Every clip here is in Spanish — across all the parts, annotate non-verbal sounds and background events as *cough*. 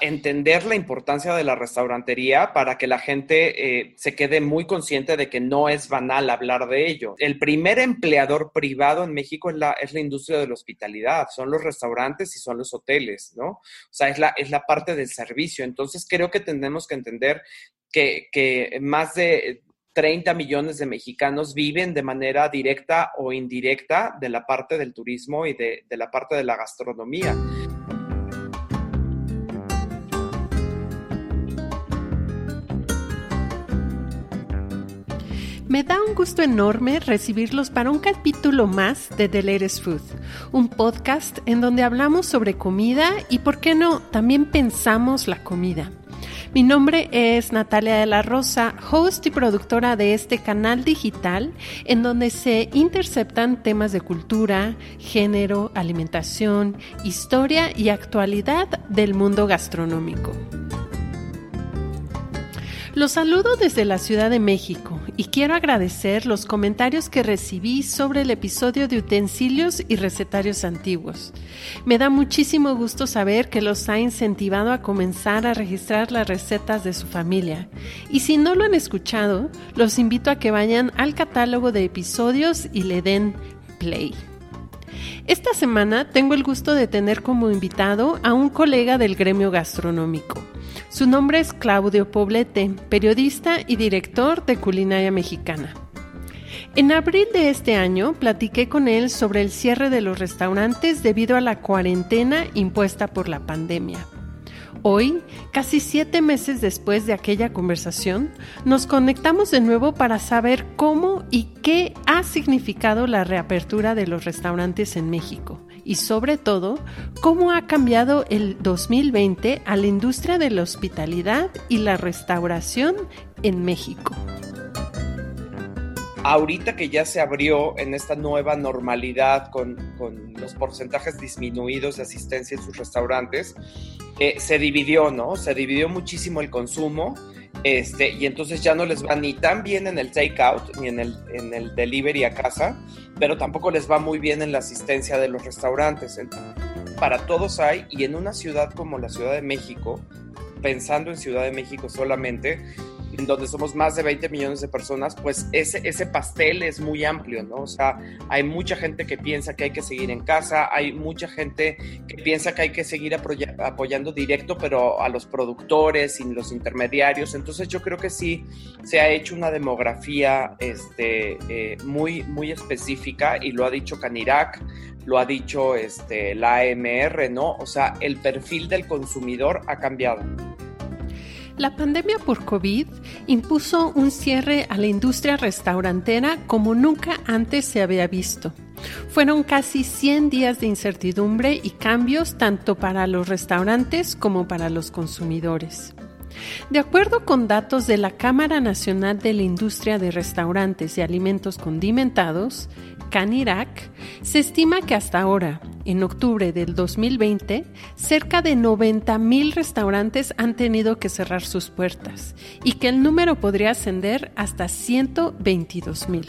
entender la importancia de la restaurantería para que la gente eh, se quede muy consciente de que no es banal hablar de ello. El primer empleador privado en México es la, es la industria de la hospitalidad, son los restaurantes y son los hoteles, ¿no? O sea, es la, es la parte del servicio. Entonces, creo que tenemos que entender que, que más de 30 millones de mexicanos viven de manera directa o indirecta de la parte del turismo y de, de la parte de la gastronomía. Me da un gusto enorme recibirlos para un capítulo más de The Latest Food, un podcast en donde hablamos sobre comida y, por qué no, también pensamos la comida. Mi nombre es Natalia de la Rosa, host y productora de este canal digital en donde se interceptan temas de cultura, género, alimentación, historia y actualidad del mundo gastronómico. Los saludo desde la Ciudad de México y quiero agradecer los comentarios que recibí sobre el episodio de utensilios y recetarios antiguos. Me da muchísimo gusto saber que los ha incentivado a comenzar a registrar las recetas de su familia. Y si no lo han escuchado, los invito a que vayan al catálogo de episodios y le den play. Esta semana tengo el gusto de tener como invitado a un colega del gremio gastronómico. Su nombre es Claudio Poblete, periodista y director de Culinaria Mexicana. En abril de este año platiqué con él sobre el cierre de los restaurantes debido a la cuarentena impuesta por la pandemia. Hoy, casi siete meses después de aquella conversación, nos conectamos de nuevo para saber cómo y qué ha significado la reapertura de los restaurantes en México y sobre todo cómo ha cambiado el 2020 a la industria de la hospitalidad y la restauración en México. Ahorita que ya se abrió en esta nueva normalidad con, los porcentajes disminuidos de asistencia en sus restaurantes, eh, se dividió, ¿no? Se dividió muchísimo el consumo. Este, y entonces ya no les va ni tan bien en el takeout ni en el, en el delivery a casa, pero tampoco les va muy bien en la asistencia de los restaurantes. Para todos hay, y en una ciudad como la Ciudad de México, pensando en Ciudad de México solamente, en donde somos más de 20 millones de personas, pues ese, pastel es muy amplio, ¿no? O sea, hay mucha gente que piensa que hay que seguir en casa, hay mucha gente que piensa que hay que seguir apoyando directo, pero a los productores y los intermediarios. Entonces yo creo que sí se ha hecho una demografía este, eh, muy, muy específica y lo ha dicho Canirac, lo ha dicho este, la AMR, ¿no? O sea, el perfil del consumidor ha cambiado. La pandemia por COVID impuso un cierre a la industria restaurantera como nunca antes se había visto. Fueron casi 100 días de incertidumbre y cambios tanto para los restaurantes como para los consumidores. De acuerdo con datos de la Cámara Nacional de la Industria de Restaurantes y Alimentos Condimentados, CANIRAC, se estima que hasta ahora, en octubre del 2020, cerca de 90 mil restaurantes han tenido que cerrar sus puertas y que el número podría ascender hasta 122 mil.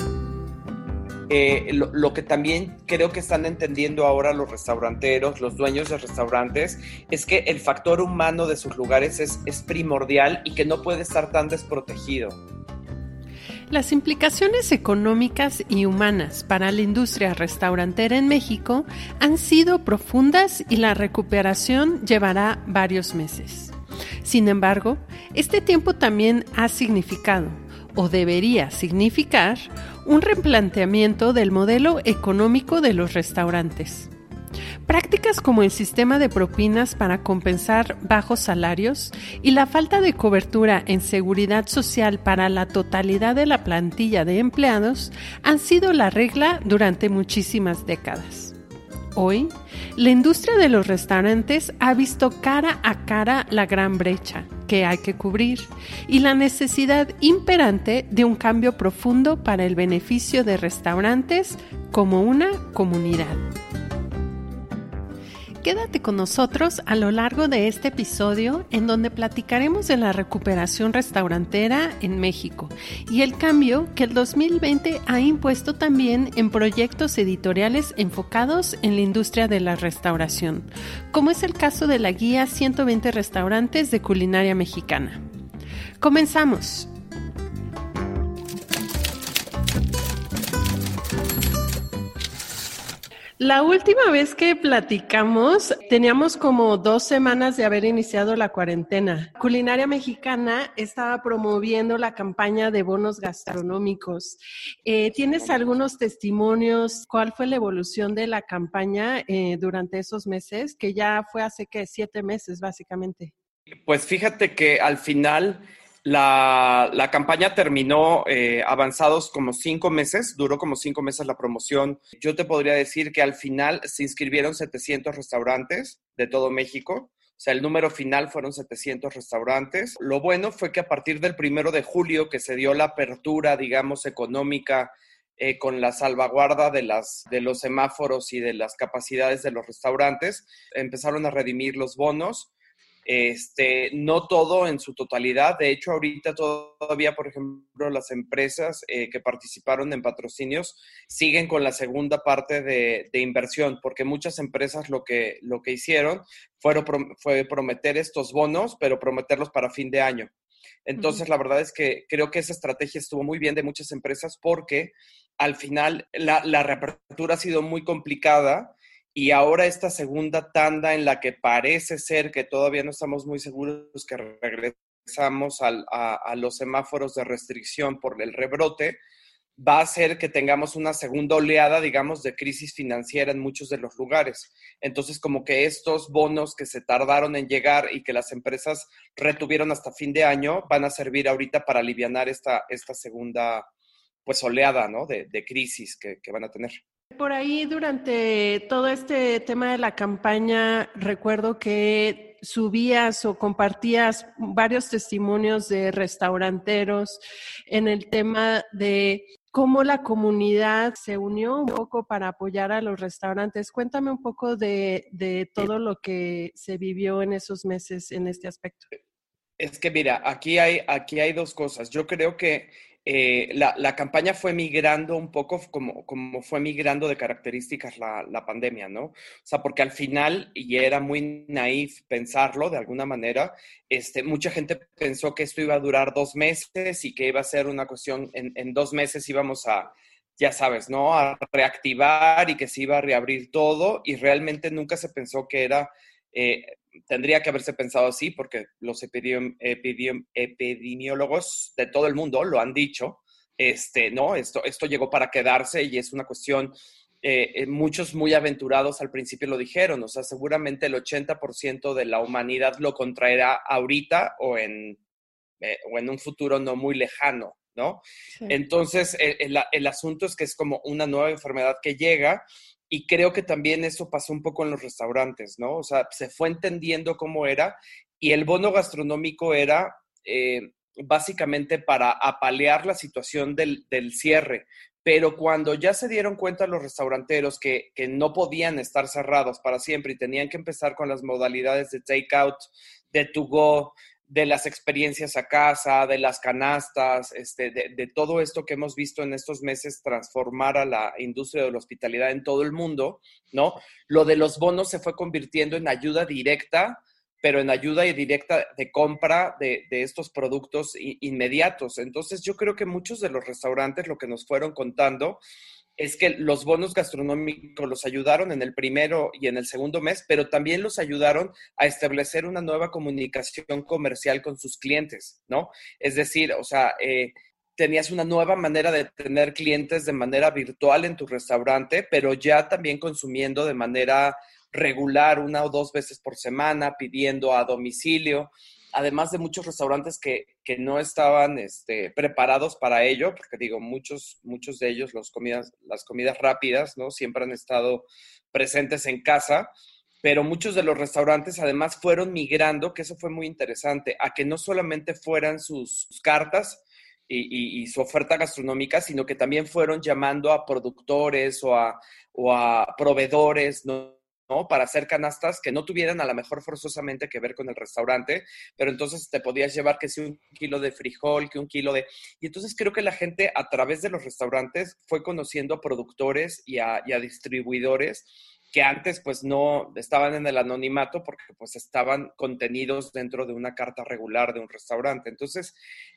Eh, lo, que también creo que están entendiendo ahora los restauranteros, los dueños de restaurantes, es que el factor humano de sus lugares es, es primordial y que no puede estar tan desprotegido. Las implicaciones económicas y humanas para la industria restaurantera en México han sido profundas y la recuperación llevará varios meses. Sin embargo, este tiempo también ha significado, o debería significar, un replanteamiento del modelo económico de los restaurantes. Prácticas como el sistema de propinas para compensar bajos salarios y la falta de cobertura en seguridad social para la totalidad de la plantilla de empleados han sido la regla durante muchísimas décadas. Hoy, la industria de los restaurantes ha visto cara a cara la gran brecha que hay que cubrir y la necesidad imperante de un cambio profundo para el beneficio de restaurantes como una comunidad. Quédate con nosotros a lo largo de este episodio en donde platicaremos de la recuperación restaurantera en México y el cambio que el 2020 ha impuesto también en proyectos editoriales enfocados en la industria de la restauración, como es el caso de la guía 120 restaurantes de culinaria mexicana. Comenzamos. La última vez que platicamos, teníamos como dos semanas de haber iniciado la cuarentena. Culinaria Mexicana estaba promoviendo la campaña de bonos gastronómicos. Eh, ¿Tienes algunos testimonios? ¿Cuál fue la evolución de la campaña eh, durante esos meses? Que ya fue hace que siete meses, básicamente. Pues fíjate que al final la, campaña terminó eh, avanzados como cinco meses, duró como cinco meses la promoción. Yo te podría decir que al final se inscribieron 700 restaurantes de todo México. O sea, el número final fueron 700 restaurantes. Lo bueno fue que a partir del primero de julio, que se dio la apertura, digamos, económica eh, con la salvaguarda de, las, de los semáforos y de las capacidades de los restaurantes, empezaron a redimir los bonos este, no todo en su totalidad. De hecho, ahorita todavía, por ejemplo, las empresas eh, que participaron en patrocinios siguen con la segunda parte de, inversión, porque muchas empresas lo que, lo que hicieron fueron, fue prometer estos bonos, pero prometerlos para fin de año. Entonces, la verdad es que creo que esa estrategia estuvo muy bien de muchas empresas porque al final la, la reapertura ha sido muy complicada y ahora esta segunda tanda en la que parece ser que todavía no estamos muy seguros que regresamos a, los semáforos de restricción por el rebrote, va a hacer que tengamos una segunda oleada, digamos, de crisis financiera en muchos de los lugares. Entonces, como que estos bonos que se tardaron en llegar y que las empresas retuvieron hasta fin de año, van a servir ahorita para aliviar esta, esta segunda, pues, oleada, ¿no? De, crisis que van a tener. Por ahí durante todo este tema de la campaña, recuerdo que subías o compartías varios testimonios de restauranteros en el tema de cómo la comunidad se unió un poco para apoyar a los restaurantes. Cuéntame un poco de, de todo lo que se vivió en esos meses en este aspecto. Es que mira, aquí hay, aquí hay dos cosas. Yo creo que eh, la, campaña fue migrando un poco como, como fue migrando de características la, pandemia, ¿no? O sea, porque al final, y era muy naif pensarlo de alguna manera, este, mucha gente pensó que esto iba a durar dos meses y que iba a ser una cuestión, en, en dos meses íbamos a, ya sabes, ¿no? A reactivar y que se iba a reabrir todo y realmente nunca se pensó que era eh, tendría que haberse pensado así porque los epidemiólogos de todo el mundo lo han dicho. Este, no, esto, esto llegó para quedarse y es una cuestión, eh, eh, muchos muy aventurados al principio lo dijeron, o sea, seguramente el 80% de la humanidad lo contraerá ahorita o en, o en un futuro no muy lejano, ¿no? Entonces, el, el asunto es que es como una nueva enfermedad que llega y creo que también eso pasó un poco en los restaurantes, ¿no? O sea, se fue entendiendo cómo era y el bono gastronómico era eh, básicamente para apalear la situación del, cierre. Pero cuando ya se dieron cuenta los restauranteros que, que, no podían estar cerrados para siempre y tenían que empezar con las modalidades de takeout, de to go, de las experiencias a casa, de las canastas, este, de, todo esto que hemos visto en estos meses transformar a la industria de la hospitalidad en todo el mundo, ¿no? Lo de los bonos se fue convirtiendo en ayuda directa, pero en ayuda directa de compra de, estos productos inmediatos. Entonces yo creo que muchos de los restaurantes lo que nos fueron contando es que los bonos gastronómicos los ayudaron en el primero y en el segundo mes, pero también los ayudaron a establecer una nueva comunicación comercial con sus clientes, ¿no? Es decir, o sea, eh, tenías una nueva manera de tener clientes de manera virtual en tu restaurante, pero ya también consumiendo de manera regular una o dos veces por semana, pidiendo a domicilio además de muchos restaurantes que, no estaban este, preparados para ello, porque digo, muchos, muchos de ellos, los comidas, las comidas rápidas, ¿no? Siempre han estado presentes en casa, pero muchos de los restaurantes además fueron migrando, que eso fue muy interesante, a que no solamente fueran sus, cartas, y, su oferta gastronómica, sino que también fueron llamando a productores o a, o a proveedores, ¿no? ¿No? Para hacer canastas que no tuvieran a lo mejor forzosamente que ver con el restaurante, pero entonces te podías llevar que si un kilo de frijol, que un kilo de... Y entonces creo que la gente a través de los restaurantes fue conociendo a productores y a, distribuidores que antes pues no estaban en el anonimato porque pues estaban contenidos dentro de una carta regular de un restaurante. Entonces,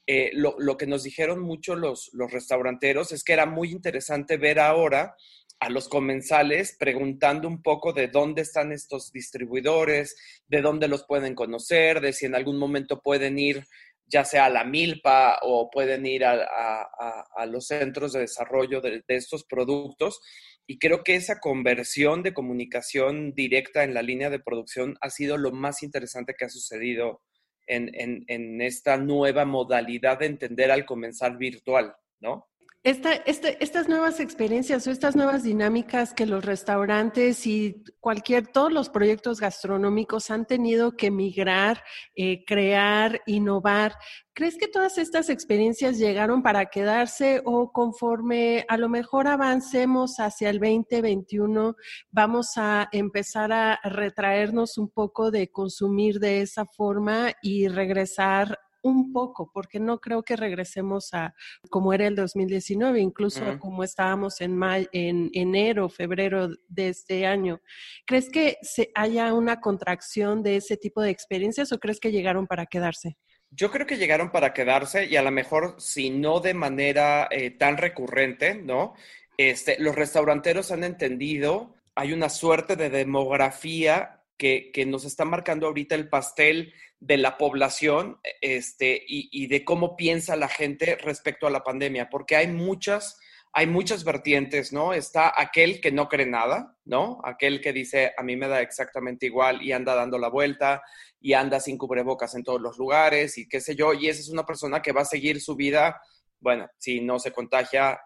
eh, lo, lo, que nos dijeron mucho los, los restauranteros es que era muy interesante ver ahora a los comensales preguntando un poco de dónde están estos distribuidores, de dónde los pueden conocer, de si en algún momento pueden ir ya sea a la milpa o pueden ir a, los centros de desarrollo de, estos productos. Y creo que esa conversión de comunicación directa en la línea de producción ha sido lo más interesante que ha sucedido en, en esta nueva modalidad de entender al comenzar virtual, ¿no? Este, estas nuevas experiencias o estas nuevas dinámicas que los restaurantes y cualquier, todos los proyectos gastronómicos han tenido que migrar, eh, crear, innovar, ¿crees que todas estas experiencias llegaron para quedarse o conforme a lo mejor avancemos hacia el 2021 vamos a empezar a retraernos un poco de consumir de esa forma y regresar un poco, porque no creo que regresemos a como era el 2019, incluso como estábamos en, en enero, febrero de este año. ¿Crees que se haya una contracción de ese tipo de experiencias o crees que llegaron para quedarse? Yo creo que llegaron para quedarse y a lo mejor, si no de manera eh, tan recurrente, ¿no? Este, los restauranteros han entendido, hay una suerte de demografía que, que nos está marcando ahorita el pastel de la población este, y, de cómo piensa la gente respecto a la pandemia, porque hay muchas, hay muchas vertientes, ¿no? Está aquel que no cree nada, ¿no? Aquel que dice, a mí me da exactamente igual y anda dando la vuelta y anda sin cubrebocas en todos los lugares y qué sé yo, y esa es una persona que va a seguir su vida, bueno, si no se contagia,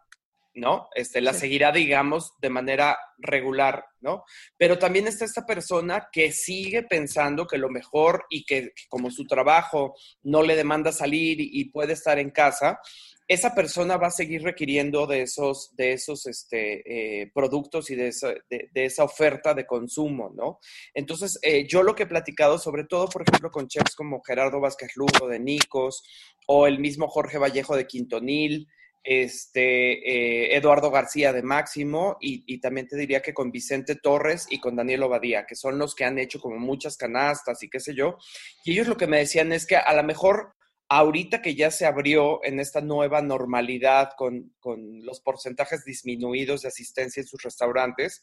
¿no? Este, la seguirá, digamos, de manera regular, ¿no? Pero también está esta persona que sigue pensando que lo mejor y que, como su trabajo no le demanda salir y, puede estar en casa, esa persona va a seguir requiriendo de esos, de esos este, eh, productos y de esa, de, esa, oferta de consumo, ¿no? Entonces, eh, yo lo que he platicado, sobre todo, por ejemplo, con chefs como Gerardo Vázquez Lugo de Nicos o el mismo Jorge Vallejo de Quintonil, este, eh, Eduardo García de Máximo y, también te diría que con Vicente Torres y con Daniel Obadía, que son los que han hecho como muchas canastas y qué sé yo. Y ellos lo que me decían es que a lo mejor ahorita que ya se abrió en esta nueva normalidad con, los porcentajes disminuidos de asistencia en sus restaurantes,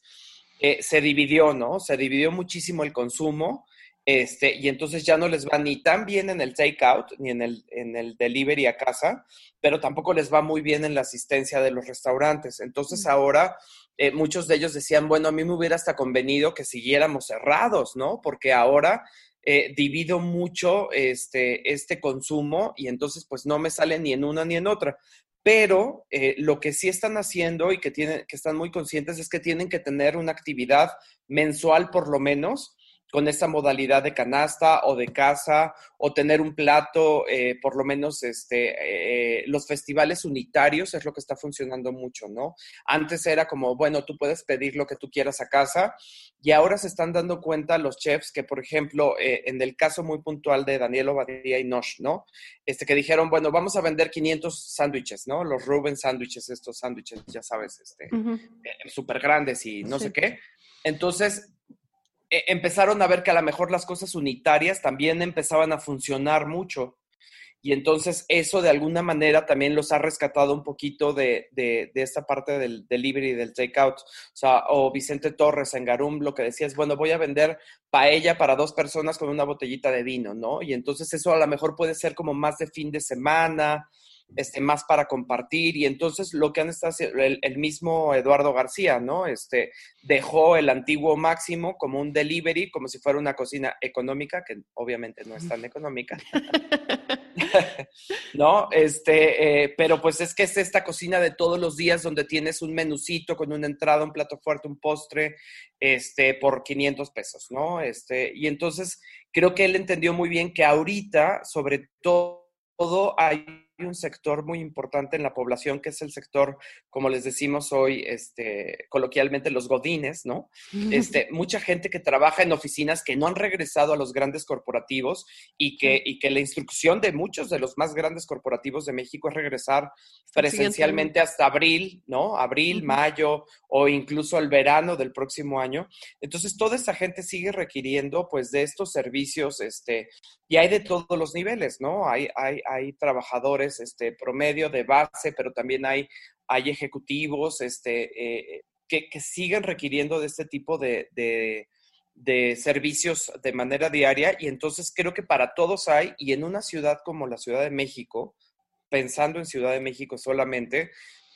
eh, se dividió, ¿no? Se dividió muchísimo el consumo este, y entonces ya no les va ni tan bien en el takeout ni en el, en el delivery a casa, pero tampoco les va muy bien en la asistencia de los restaurantes. Entonces ahora eh, muchos de ellos decían, bueno, a mí me hubiera hasta convenido que siguiéramos cerrados, ¿no? Porque ahora eh, divido mucho este, este consumo y entonces pues no me sale ni en una ni en otra. Pero eh, lo que sí están haciendo y que, tienen, que están muy conscientes es que tienen que tener una actividad mensual por lo menos con esta modalidad de canasta o de casa o tener un plato, eh, por lo menos este, eh, los festivales unitarios es lo que está funcionando mucho, ¿no? Antes era como, bueno, tú puedes pedir lo que tú quieras a casa y ahora se están dando cuenta los chefs que, por ejemplo, eh, en el caso muy puntual de Daniel Obadía y Nosh, ¿no? Este, que dijeron, bueno, vamos a vender 500 sándwiches, ¿no? Los Ruben sándwiches, estos sándwiches, ya sabes, este, súper grandes y no sé qué. Entonces, empezaron a ver que a lo mejor las cosas unitarias también empezaban a funcionar mucho. Y entonces eso de alguna manera también los ha rescatado un poquito de, de, esta parte del delivery, del takeout. O sea, o Vicente Torres en Garum lo que decía es, bueno, voy a vender paella para dos personas con una botellita de vino, ¿no? Y entonces eso a lo mejor puede ser como más de fin de semana, este, más para compartir. Y entonces lo que han estado haciendo, el, mismo Eduardo García, ¿no? Este, dejó el antiguo máximo como un delivery, como si fuera una cocina económica, que obviamente no es tan económica. *laughs* ¿No? Este, eh, pero pues es que es esta cocina de todos los días donde tienes un menucito con una entrada, un plato fuerte, un postre, este, por 500 pesos, ¿no? Este, y entonces creo que él entendió muy bien que ahorita, sobre todo, hay un sector muy importante en la población que es el sector, como les decimos hoy, este, coloquialmente los godines, ¿no? *laughs* Este, mucha gente que trabaja en oficinas que no han regresado a los grandes corporativos y que, y que la instrucción de muchos de los más grandes corporativos de México es regresar presencialmente hasta abril, ¿no? Abril, mayo o incluso el verano del próximo año. Entonces, toda esa gente sigue requiriendo, pues, de estos servicios, este, y hay de todos los niveles, ¿no? Hay, hay, hay trabajadores este, promedio de base, pero también hay, hay ejecutivos este, eh, que, siguen requiriendo de este tipo de, de, servicios de manera diaria. Y entonces creo que para todos hay, y en una ciudad como la Ciudad de México, pensando en Ciudad de México solamente,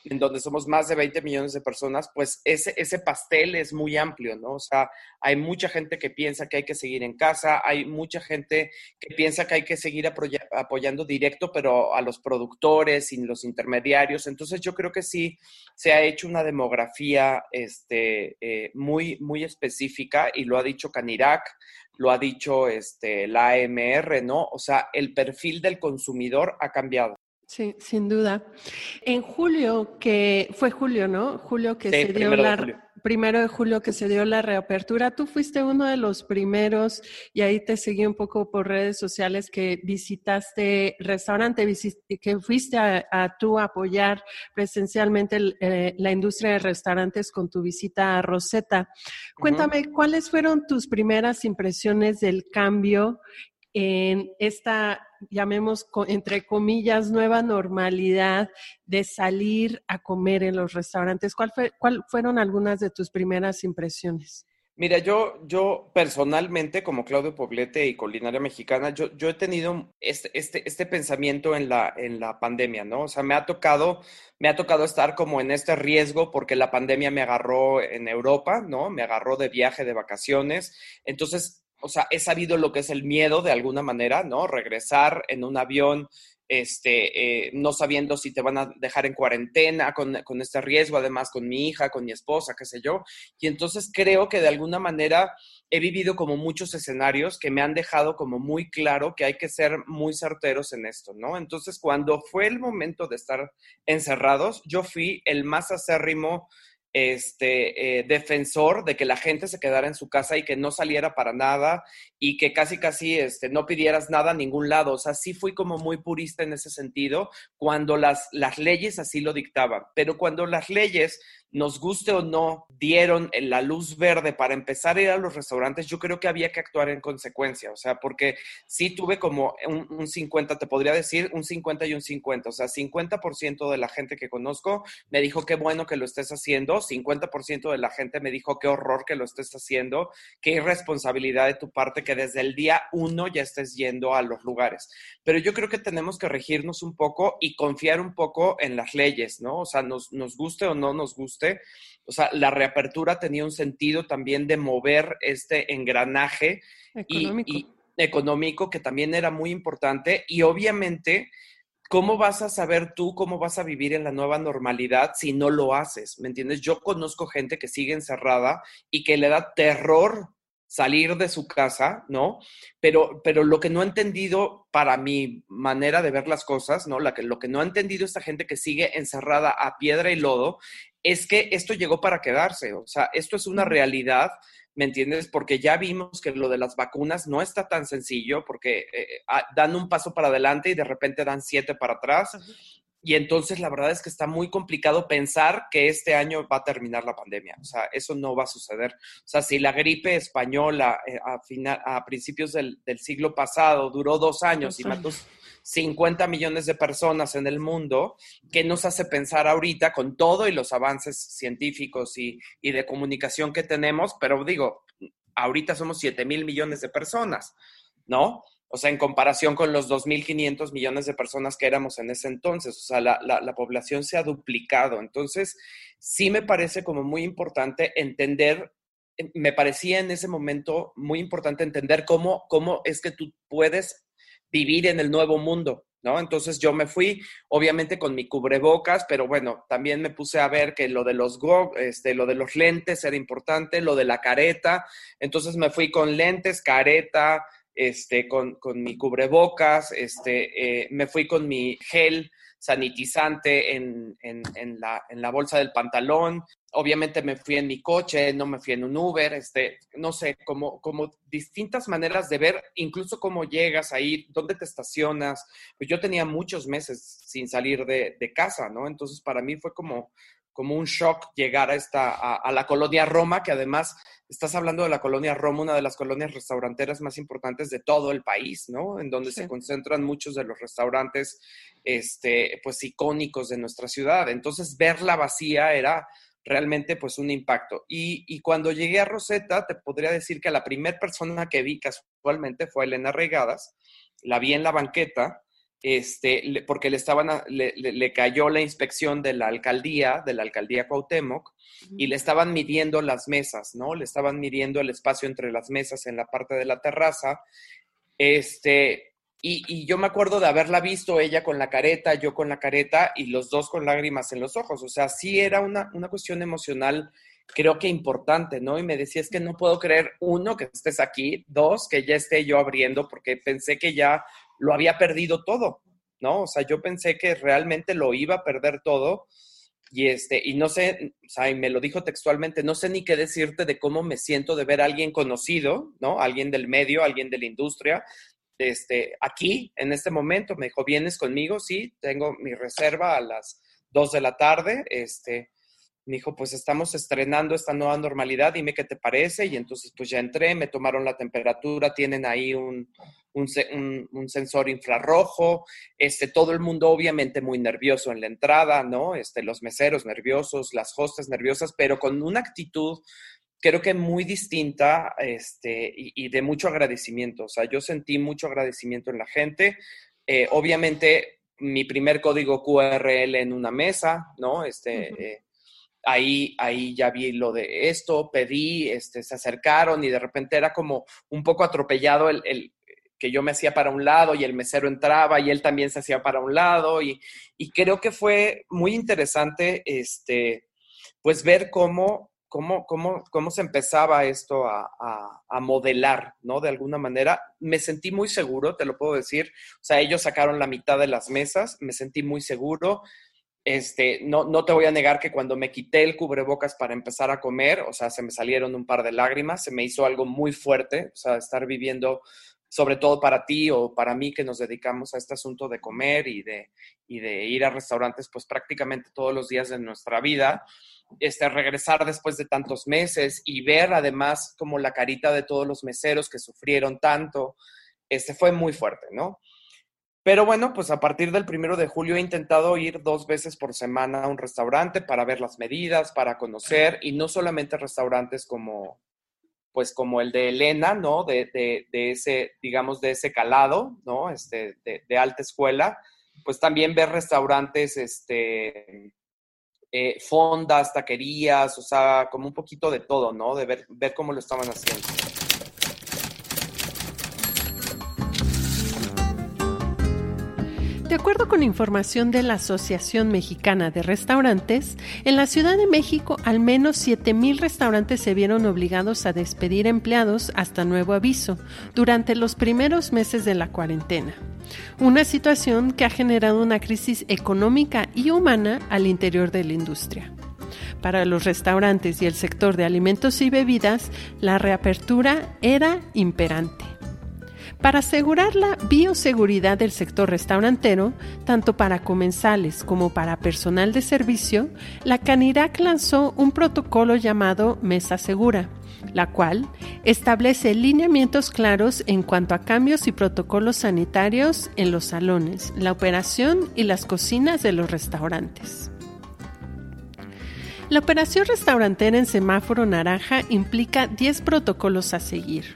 en donde somos más de 20 millones de personas, pues ese, ese pastel es muy amplio, ¿no? O sea, hay mucha gente que piensa que hay que seguir en casa, hay mucha gente que piensa que hay que seguir apoyando directo, pero a los productores y los intermediarios. Entonces yo creo que sí se ha hecho una demografía este, eh, muy, muy específica y lo ha dicho Canirac, lo ha dicho este, la AMR, ¿no? O sea, el perfil del consumidor ha cambiado. Sí, sin duda. En julio, que fue julio, ¿no? Julio que se dio la primero de julio que se dio la reapertura, tú fuiste uno de los primeros y ahí te seguí un poco por redes sociales que visitaste restaurante, que fuiste a, tú apoyar presencialmente eh, la industria de restaurantes con tu visita a Rosetta. Cuéntame, ¿cuáles fueron tus primeras impresiones del cambio en esta, llamemos entre comillas, nueva normalidad de salir a comer en los restaurantes? ¿Cuál, fue, fueron algunas de tus primeras impresiones? Mira, yo, yo personalmente, como Claudio Poblete y Culinaria Mexicana, yo, yo he tenido este, este, este, pensamiento en la, en la pandemia, ¿no? O sea, me ha tocado, me ha tocado estar como en este riesgo porque la pandemia me agarró en Europa, ¿no? Me agarró de viaje, de vacaciones. Entonces, o sea, he sabido lo que es el miedo de alguna manera, ¿no? Regresar en un avión, este, eh, no sabiendo si te van a dejar en cuarentena con, con, este riesgo, además con mi hija, con mi esposa, qué sé yo. Y entonces creo que de alguna manera he vivido como muchos escenarios que me han dejado como muy claro que hay que ser muy certeros en esto, ¿no? Entonces, cuando fue el momento de estar encerrados, yo fui el más acérrimo este, eh, defensor de que la gente se quedara en su casa y que no saliera para nada y que casi, casi este, no pidieras nada a ningún lado. O sea, sí fui como muy purista en ese sentido cuando las, las leyes así lo dictaban. Pero cuando las leyes nos guste o no, dieron la luz verde para empezar a ir a los restaurantes, yo creo que había que actuar en consecuencia, o sea, porque sí tuve como un, 50, te podría decir, un 50 y un 50, o sea, 50% de la gente que conozco me dijo qué bueno que lo estés haciendo, 50% de la gente me dijo qué horror que lo estés haciendo, qué irresponsabilidad de tu parte que desde el día uno ya estés yendo a los lugares. Pero yo creo que tenemos que regirnos un poco y confiar un poco en las leyes, ¿no? O sea, nos, nos guste o no nos guste o sea, la reapertura tenía un sentido también de mover este engranaje económico, económico que también era muy importante y obviamente... ¿Cómo vas a saber tú cómo vas a vivir en la nueva normalidad si no lo haces? ¿Me entiendes? Yo conozco gente que sigue encerrada y que le da terror salir de su casa, ¿no? Pero, pero lo que no ha entendido para mi manera de ver las cosas, ¿no? La que, lo que no ha entendido esta gente que sigue encerrada a piedra y lodo es que esto llegó para quedarse, o sea, esto es una realidad, ¿me entiendes? Porque ya vimos que lo de las vacunas no está tan sencillo porque eh, ah, dan un paso para adelante y de repente dan siete para atrás. Y entonces la verdad es que está muy complicado pensar que este año va a terminar la pandemia. O sea, eso no va a suceder. O sea, si la gripe española eh, a, final, a principios del, siglo pasado duró dos años y mató 50 millones de personas en el mundo, ¿qué nos hace pensar ahorita con todo y los avances científicos y, y de comunicación que tenemos? Pero digo, ahorita somos 7 mil millones de personas, ¿no? O sea, en comparación con los 2.500 millones de personas que éramos en ese entonces, o sea, la, población se ha duplicado. Entonces, sí me parece como muy importante entender, eh, me parecía en ese momento muy importante entender cómo, cómo es que tú puedes vivir en el nuevo mundo, ¿no? Entonces yo me fui, obviamente con mi cubrebocas, pero bueno, también me puse a ver que lo de los este, lo de los lentes era importante, lo de la careta, entonces me fui con lentes, careta, este, con, mi cubrebocas, este, eh, me fui con mi gel sanitizante en, la, bolsa del pantalón. Obviamente me fui en mi coche, no me fui en un Uber, este, no sé, como, como distintas maneras de ver incluso cómo llegas ahí, dónde te estacionas. Pues yo tenía muchos meses sin salir de, de casa, ¿no? Entonces para mí fue como, como un shock llegar a, esta, a, la colonia Roma, que además estás hablando de la colonia Roma, una de las colonias restauranteras más importantes de todo el país, ¿no? En donde se concentran muchos de los restaurantes, este, pues, icónicos de nuestra ciudad. Entonces, verla vacía era realmente, pues, un impacto. Y, y cuando llegué a Rosetta, te podría decir que la primera persona que vi casualmente fue Elena Regadas. La vi en la banqueta este, porque le, estaban le, cayó la inspección de la alcaldía, de la alcaldía Cuauhtémoc, y le estaban midiendo las mesas, ¿no? Le estaban midiendo el espacio entre las mesas en la parte de la terraza. Este, y, yo me acuerdo de haberla visto ella con la careta, yo con la careta y los dos con lágrimas en los ojos. O sea, sí era una, una cuestión emocional creo que importante, ¿no? Y me decía, es que no puedo creer, uno, que estés aquí, dos, que ya esté yo abriendo, porque pensé que ya lo había perdido todo, ¿no? O sea, yo pensé que realmente lo iba a perder todo y este, y no sé, o sea, y me lo dijo textualmente, no sé ni qué decirte de cómo me siento de ver a alguien conocido, ¿no? Alguien del medio, alguien de la industria, este, aquí, en este momento, me dijo, ¿vienes conmigo? Sí, tengo mi reserva a las dos de la tarde, este, me dijo, pues estamos estrenando esta nueva normalidad, dime qué te parece. Y entonces pues ya entré, me tomaron la temperatura, tienen ahí un, un, sensor infrarrojo, este, todo el mundo obviamente muy nervioso en la entrada, ¿no? Este, los meseros nerviosos, las hostes nerviosas, pero con una actitud creo que muy distinta este, y, de mucho agradecimiento. O sea, yo sentí mucho agradecimiento en la gente. Eh, obviamente, mi primer código QRL en una mesa, ¿no? Este, ahí, ahí ya vi lo de esto, pedí, este, se acercaron y de repente era como un poco atropellado el, el que yo me hacía para un lado y el mesero entraba y él también se hacía para un lado y, y creo que fue muy interesante este, pues ver cómo, cómo, cómo, cómo se empezaba esto a, a, a, modelar, ¿no? De alguna manera. Me sentí muy seguro, te lo puedo decir. O sea, ellos sacaron la mitad de las mesas, me sentí muy seguro. Este, no, no te voy a negar que cuando me quité el cubrebocas para empezar a comer, o sea, se me salieron un par de lágrimas, se me hizo algo muy fuerte, o sea, estar viviendo, sobre todo para ti o para mí que nos dedicamos a este asunto de comer y de, y de ir a restaurantes, pues prácticamente todos los días de nuestra vida, este, regresar después de tantos meses y ver además como la carita de todos los meseros que sufrieron tanto, este, fue muy fuerte, ¿no? Pero bueno, pues a partir del primero de julio he intentado ir dos veces por semana a un restaurante para ver las medidas, para conocer, y no solamente restaurantes como, pues como el de Elena, ¿no? De, de, ese, digamos, de ese calado, ¿no? Este, de, alta escuela, pues también ver restaurantes, este, eh, fondas, taquerías, o sea, como un poquito de todo, ¿no? De ver, ver cómo lo estaban haciendo. Acuerdo con información de la Asociación Mexicana de Restaurantes, en la Ciudad de México al menos 7.000 restaurantes se vieron obligados a despedir empleados hasta nuevo aviso durante los primeros meses de la cuarentena. Una situación que ha generado una crisis económica y humana al interior de la industria. Para los restaurantes y el sector de alimentos y bebidas, la reapertura era imperante. Para asegurar la bioseguridad del sector restaurantero, tanto para comensales como para personal de servicio, la Canirac lanzó un protocolo llamado Mesa Segura, la cual establece lineamientos claros en cuanto a cambios y protocolos sanitarios en los salones, la operación y las cocinas de los restaurantes. La operación restaurantera en semáforo naranja implica 10 protocolos a seguir.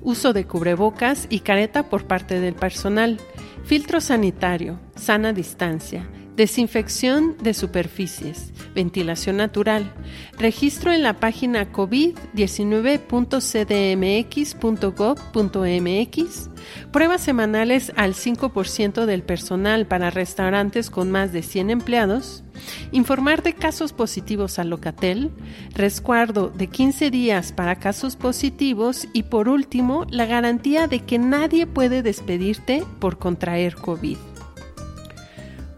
Uso de cubrebocas y careta por parte del personal, filtro sanitario, sana distancia, desinfección de superficies, ventilación natural, registro en la página covid19.cdmx.gov.mx, pruebas semanales al 5% del personal para restaurantes con más de 100 empleados, informar de casos positivos al locatel, resguardo de 15 días para casos positivos. Y por último, la garantía de que nadie puede despedirte por contraer COVID.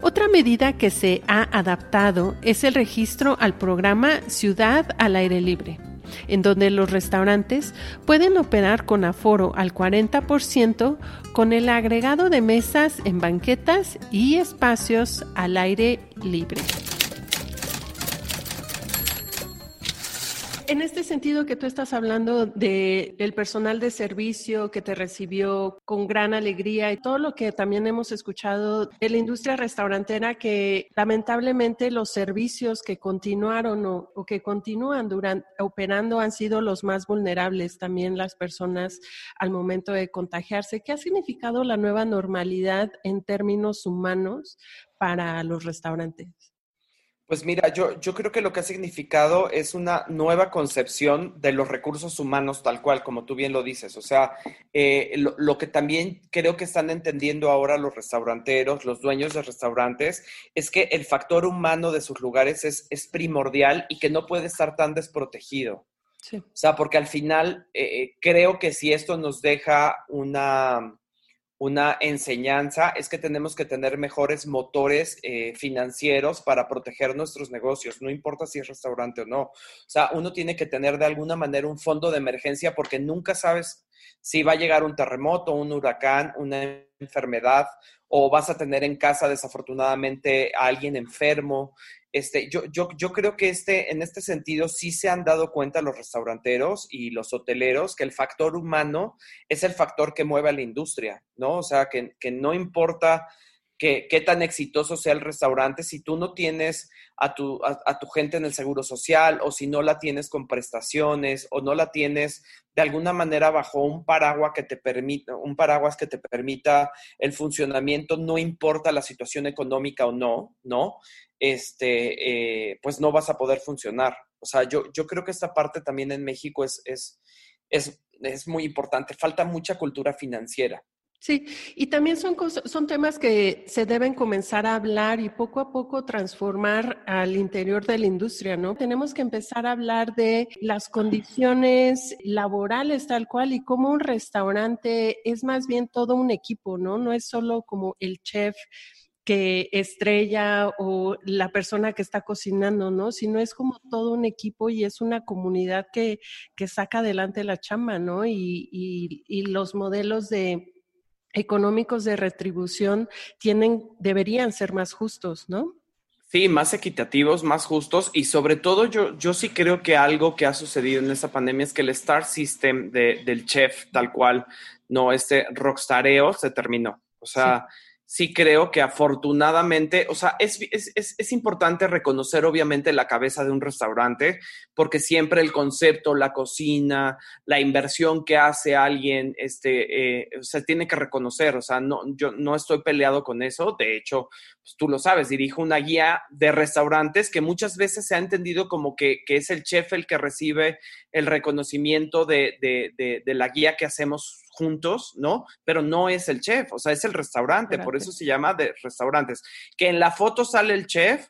Otra medida que se ha adaptado es el registro al programa Ciudad al Aire Libre, en donde los restaurantes pueden operar con aforo al 40% con el agregado de mesas en banquetas y espacios al aire libre. En este sentido que tú estás hablando de el personal de servicio que te recibió con gran alegría y todo lo que también hemos escuchado de la industria restaurantera que lamentablemente los servicios que continuaron o, o que continúan operando han sido los más vulnerables también las personas al momento de contagiarse. ¿Qué ha significado la nueva normalidad en términos humanos para los restaurantes? Pues mira, yo, yo creo que lo que ha significado es una nueva concepción de los recursos humanos tal cual, como tú bien lo dices. O sea, eh, lo, lo, que también creo que están entendiendo ahora los restauranteros, los dueños de restaurantes, es que el factor humano de sus lugares es, es primordial y que no puede estar tan desprotegido. Sí. O sea, porque al final eh, creo que si esto nos deja una una enseñanza es que tenemos que tener mejores motores eh, financieros para proteger nuestros negocios, no importa si es restaurante o no. O sea, uno tiene que tener de alguna manera un fondo de emergencia porque nunca sabes si va a llegar un terremoto, un huracán, una enfermedad o vas a tener en casa desafortunadamente a alguien enfermo. Este, yo, yo, yo creo que este, en este sentido sí se han dado cuenta los restauranteros y los hoteleros que el factor humano es el factor que mueve a la industria, ¿no? O sea, que, que no importa qué tan exitoso sea el restaurante, si tú no tienes a tu, a, tu gente en el seguro social o si no la tienes con prestaciones o no la tienes de alguna manera bajo un paraguas que te permita, un paraguas que te permita el funcionamiento, no importa la situación económica o no, ¿no? Este, eh, pues no vas a poder funcionar. O sea, yo, yo creo que esta parte también en México es, es, es, es muy importante. Falta mucha cultura financiera. Sí, y también son, son temas que se deben comenzar a hablar y poco a poco transformar al interior de la industria, ¿no? Tenemos que empezar a hablar de las condiciones laborales tal cual y cómo un restaurante es más bien todo un equipo, ¿no? No es solo como el chef que estrella o la persona que está cocinando, ¿no? Sino es como todo un equipo y es una comunidad que, que saca adelante la chamba, ¿no? Y, y los modelos de económicos de retribución tienen, deberían ser más justos, ¿no? Sí, más equitativos, más justos y sobre todo yo, yo sí creo que algo que ha sucedido en esta pandemia es que el Star System de, del chef tal cual, no, este rockstareo se terminó. O sea, sí sí creo que afortunadamente, o sea, es, es, es, importante reconocer obviamente la cabeza de un restaurante, porque siempre el concepto, la cocina, la inversión que hace alguien, este, eh, se tiene que reconocer, o sea, no, yo no estoy peleado con eso, de hecho, pues, tú lo sabes, dirijo una guía de restaurantes que muchas veces se ha entendido como que, que es el chef el que recibe el reconocimiento de, de, de, de la guía que hacemos juntos, ¿no? Pero no es el chef, o sea, es el restaurante, por eso se llama de restaurantes. Que en la foto sale el chef,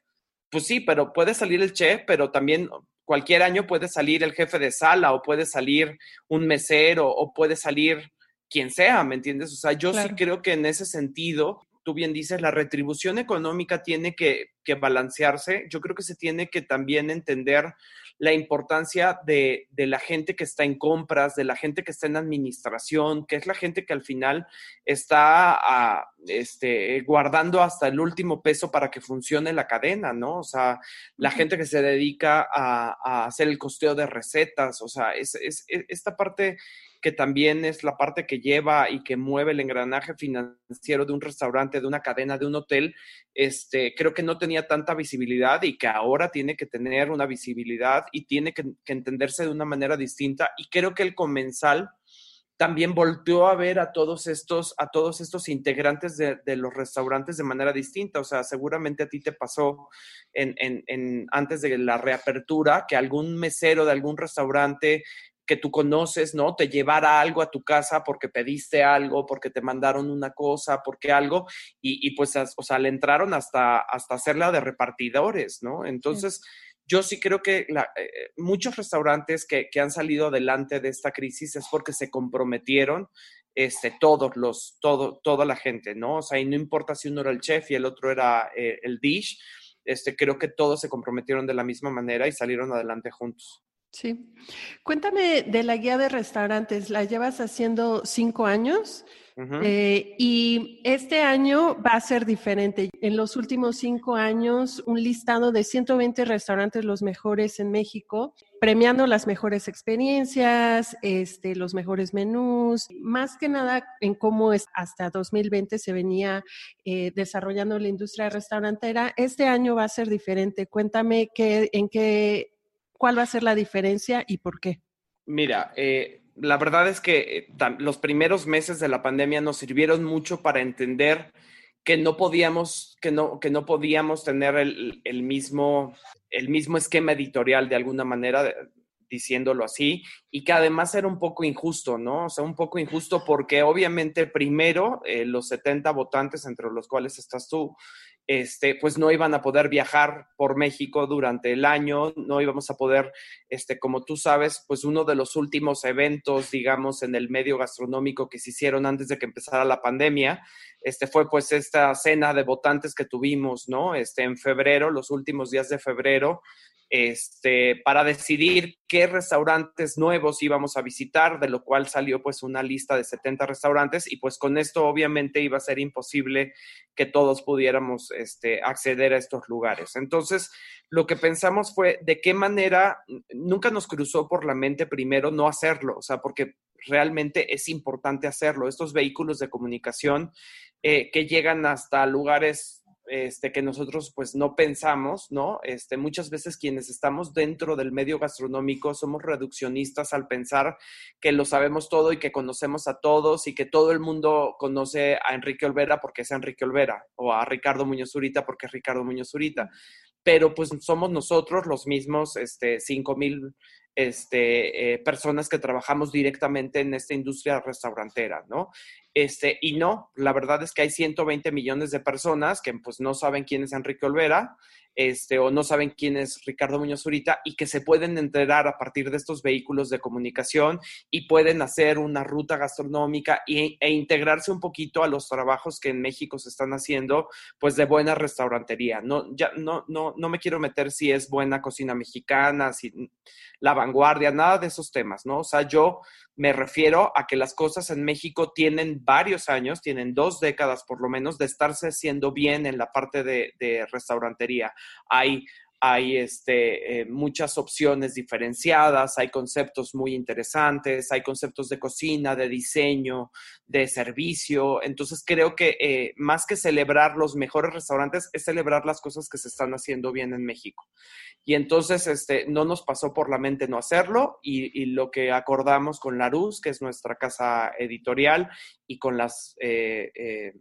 pues sí, pero puede salir el chef, pero también cualquier año puede salir el jefe de sala o puede salir un mesero o puede salir quien sea, ¿me entiendes? O sea, yo claro. sí creo que en ese sentido, tú bien dices, la retribución económica tiene que, que balancearse. Yo creo que se tiene que también entender la importancia de, la gente que está en compras, de la gente que está en administración, que es la gente que al final está ah, este, guardando hasta el último peso para que funcione la cadena, ¿no? O sea, la gente que se dedica a, hacer el costeo de recetas, o sea, es, es, esta parte que también es la parte que lleva y que mueve el engranaje financiero de un restaurante, de una cadena, de un hotel, este, creo que no tenía tanta visibilidad y que ahora tiene que tener una visibilidad y tiene que, entenderse de una manera distinta. Y creo que el comensal también volteó a ver a todos estos, a todos estos integrantes de, los restaurantes de manera distinta. O sea, seguramente a ti te pasó en, antes de la reapertura que algún mesero de algún restaurante que tú conoces, ¿no? Te llevara algo a tu casa porque pediste algo, porque te mandaron una cosa, porque algo, y, pues, o sea, le entraron hasta, hasta hacerla de repartidores, ¿no? Entonces, yo sí creo que eh, muchos restaurantes que, han salido adelante de esta crisis es porque se comprometieron este, todos los, todo, toda la gente, ¿no? O sea, y no importa si uno era el chef y el otro era eh, el dish, este, creo que todos se comprometieron de la misma manera y salieron adelante juntos. Sí. Cuéntame de la guía de restaurantes. ¿La llevas haciendo cinco años? Eh, y este año va a ser diferente. En los últimos cinco años, un listado de 120 restaurantes los mejores en México, premiando las mejores experiencias, este, los mejores menús, más que nada en cómo es, hasta 2020 se venía eh, desarrollando la industria restaurantera. Este año va a ser diferente. Cuéntame qué, en qué ¿Cuál va a ser la diferencia y por qué? Mira, eh, la verdad es que eh, los primeros meses de la pandemia nos sirvieron mucho para entender que no podíamos, que no, que no podíamos tener el, el mismo, el mismo esquema editorial de alguna manera, diciéndolo así, y que además era un poco injusto, ¿no? O sea, un poco injusto porque obviamente primero eh, los 70 votantes, entre los cuales estás tú, este, pues no iban a poder viajar por México durante el año, no íbamos a poder, este, como tú sabes, pues uno de los últimos eventos, digamos, en el medio gastronómico que se hicieron antes de que empezara la pandemia, este, fue pues esta cena de votantes que tuvimos, ¿no? Este, en febrero, los últimos días de febrero, este, para decidir qué restaurantes nuevos íbamos a visitar, de lo cual salió pues una lista de 70 restaurantes y pues con esto obviamente iba a ser imposible que todos pudiéramos este, acceder a estos lugares. Entonces, lo que pensamos fue de qué manera, nunca nos cruzó por la mente primero no hacerlo, o sea, porque realmente es importante hacerlo. Estos vehículos de comunicación eh, que llegan hasta lugares este, que nosotros pues no pensamos, ¿no? Este, muchas veces quienes estamos dentro del medio gastronómico somos reduccionistas al pensar que lo sabemos todo y que conocemos a todos y que todo el mundo conoce a Enrique Olvera porque es Enrique Olvera o a Ricardo Muñoz Zurita porque es Ricardo Muñoz Zurita. Pero pues somos nosotros los mismos, este, cinco mil este, eh, personas que trabajamos directamente en esta industria restaurantera, ¿no? Este, y no, la verdad es que hay 120 millones de personas que pues no saben quién es Enrique Olvera, este, o no saben quién es Ricardo Muñoz Zurita y que se pueden enterar a partir de estos vehículos de comunicación y pueden hacer una ruta gastronómica e, integrarse un poquito a los trabajos que en México se están haciendo, pues de buena restaurantería. No, ya, no, no, no me quiero meter si es buena cocina mexicana, si la vanguardia, nada de esos temas, ¿no? O sea, yo me refiero a que las cosas en México tienen varios años, tienen dos décadas por lo menos de estarse haciendo bien en la parte de, de restaurantería. Hay hay este, eh, muchas opciones diferenciadas, hay conceptos muy interesantes, hay conceptos de cocina, de diseño, de servicio. Entonces creo que eh, más que celebrar los mejores restaurantes, es celebrar las cosas que se están haciendo bien en México. Y entonces este, no nos pasó por la mente no hacerlo y, lo que acordamos con Larus, que es nuestra casa editorial, y con las... Eh,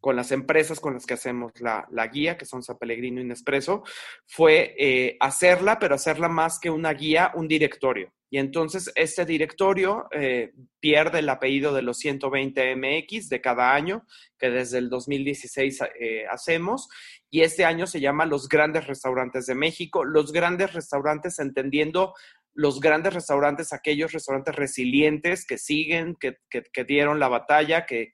con las empresas con las que hacemos la, guía, que son San Pellegrino y Nespresso, fue eh, hacerla, pero hacerla más que una guía, un directorio. Y entonces este directorio eh, pierde el apellido de los 120 MX de cada año, que desde el 2016 eh, hacemos, y este año se llama Los Grandes Restaurantes de México, los grandes restaurantes entendiendo los grandes restaurantes, aquellos restaurantes resilientes que siguen, que, dieron la batalla, que,